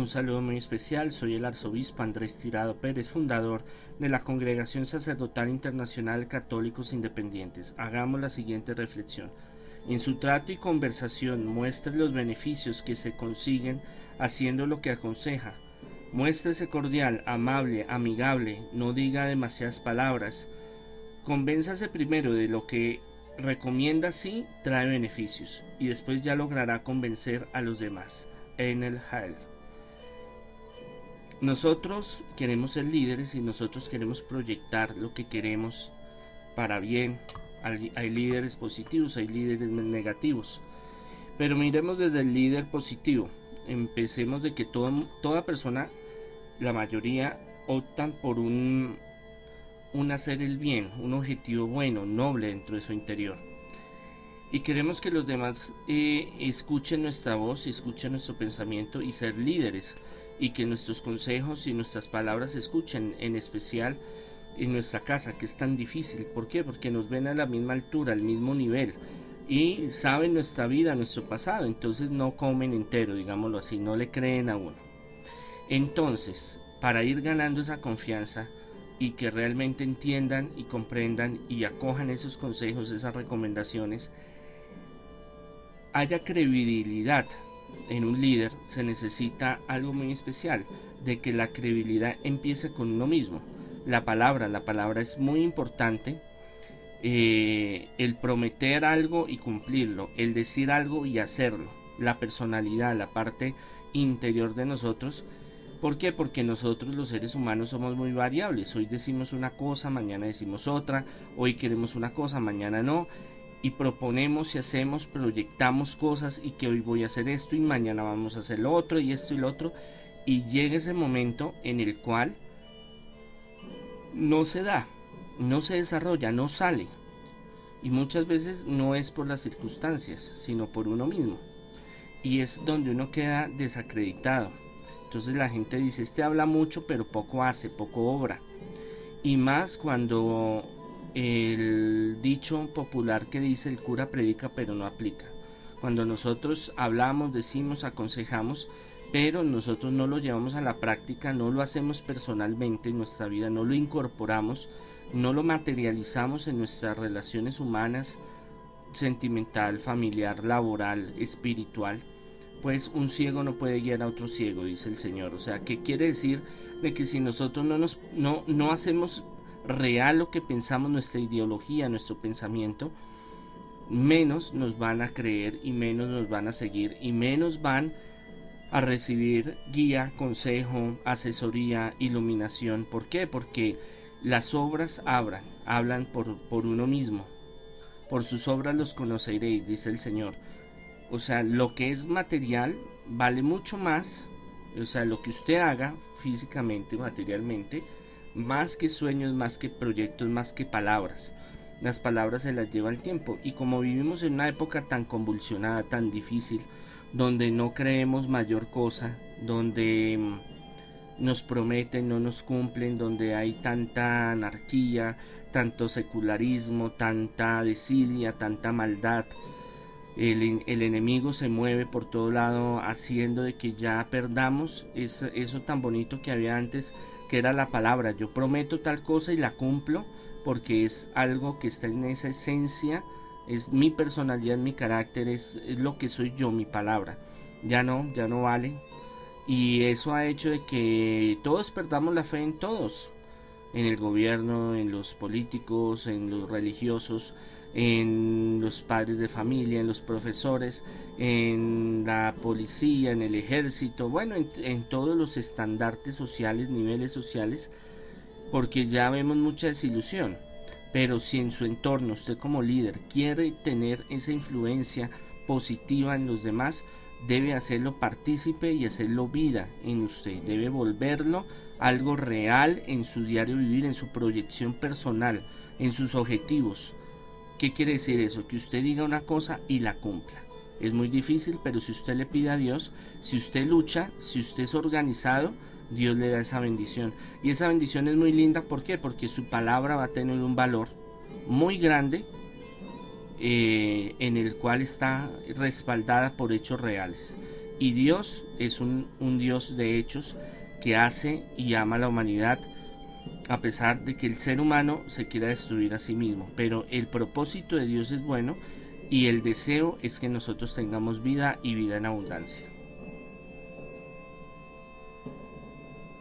un saludo muy especial. Soy el arzobispo Andrés Tirado Pérez, fundador de la Congregación Sacerdotal Internacional Católicos Independientes. Hagamos la siguiente reflexión. En su trato y conversación muestre los beneficios que se consiguen haciendo lo que aconseja. Muéstrese cordial, amable, amigable, no diga demasiadas palabras. Convénzase primero de lo que recomienda sí trae beneficios y después ya logrará convencer a los demás. En el Hall. Nosotros queremos ser líderes y nosotros queremos proyectar lo que queremos para bien. Hay, líderes positivos, hay líderes negativos. Pero miremos desde el líder positivo. Empecemos de que toda persona, la mayoría, optan por un, hacer el bien, un objetivo bueno, noble dentro de su interior. Y queremos que los demás eh, escuchen nuestra voz, escuchen nuestro pensamiento y ser líderes y que nuestros consejos y nuestras palabras se escuchen, en especial en nuestra casa, que es tan difícil. ¿Por qué? Porque nos ven a la misma altura, al mismo nivel y saben nuestra vida, nuestro pasado, entonces no comen entero, digámoslo así, no le creen a uno. Entonces, para ir ganando esa confianza y que realmente entiendan y comprendan y acojan esos consejos, esas recomendaciones, haya credibilidad en un líder se necesita algo muy especial, de que la credibilidad empiece con uno mismo. La palabra, la palabra es muy importante. Eh, el prometer algo y cumplirlo, el decir algo y hacerlo, la personalidad, la parte interior de nosotros. ¿Por qué? Porque nosotros los seres humanos somos muy variables. Hoy decimos una cosa, mañana decimos otra, hoy queremos una cosa, mañana no y proponemos y hacemos, proyectamos cosas y que hoy voy a hacer esto y mañana vamos a hacer lo otro y esto y lo otro y llega ese momento en el cual no se da, no se desarrolla, no sale y muchas veces no es por las circunstancias, sino por uno mismo y es donde uno queda desacreditado. Entonces la gente dice, este habla mucho pero poco hace, poco obra. Y más cuando el dicho popular que dice el cura predica pero no aplica. Cuando nosotros hablamos, decimos, aconsejamos, pero nosotros no lo llevamos a la práctica, no lo hacemos personalmente en nuestra vida, no lo incorporamos, no lo materializamos en nuestras relaciones humanas, sentimental, familiar, laboral, espiritual, pues un ciego no puede guiar a otro ciego, dice el Señor. O sea, ¿qué quiere decir? De que si nosotros no nos no, no hacemos real lo que pensamos, nuestra ideología, nuestro pensamiento, menos nos van a creer y menos nos van a seguir y menos van a recibir guía, consejo, asesoría, iluminación. ¿Por qué? Porque las obras hablan, hablan por, por uno mismo. Por sus obras los conoceréis, dice el Señor. O sea, lo que es material vale mucho más, o sea, lo que usted haga físicamente, materialmente, más que sueños, más que proyectos, más que palabras. Las palabras se las lleva el tiempo y como vivimos en una época tan convulsionada, tan difícil, donde no creemos mayor cosa, donde mm, nos prometen, no nos cumplen, donde hay tanta anarquía, tanto secularismo, tanta desidia, tanta maldad. El, el, enemigo se mueve por todo lado haciendo de que ya perdamos eso, eso tan bonito que había antes que era la palabra, yo prometo tal cosa y la cumplo porque es algo que está en esa esencia, es mi personalidad, mi carácter, es, lo que soy yo, mi palabra. Ya no, ya no vale. Y eso ha hecho de que todos perdamos la fe en todos, en el gobierno, en los políticos, en los religiosos, en los padres de familia, en los profesores, en la policía, en el ejército, bueno, en, todos los estandartes sociales, niveles sociales, porque ya vemos mucha desilusión. Pero si en su entorno usted como líder quiere tener esa influencia positiva en los demás, debe hacerlo partícipe y hacerlo vida en usted. Debe volverlo algo real en su diario vivir, en su proyección personal, en sus objetivos ¿Qué quiere decir eso? Que usted diga una cosa y la cumpla. Es muy difícil, pero si usted le pide a Dios, si usted lucha, si usted es organizado, Dios le da esa bendición. Y esa bendición es muy linda, ¿por qué? Porque su palabra va a tener un valor muy grande eh, en el cual está respaldada por hechos reales. Y Dios es un, un Dios de hechos que hace y ama a la humanidad a pesar de que el ser humano se quiera destruir a sí mismo. Pero el propósito de Dios es bueno y el deseo es que nosotros tengamos vida y vida en abundancia.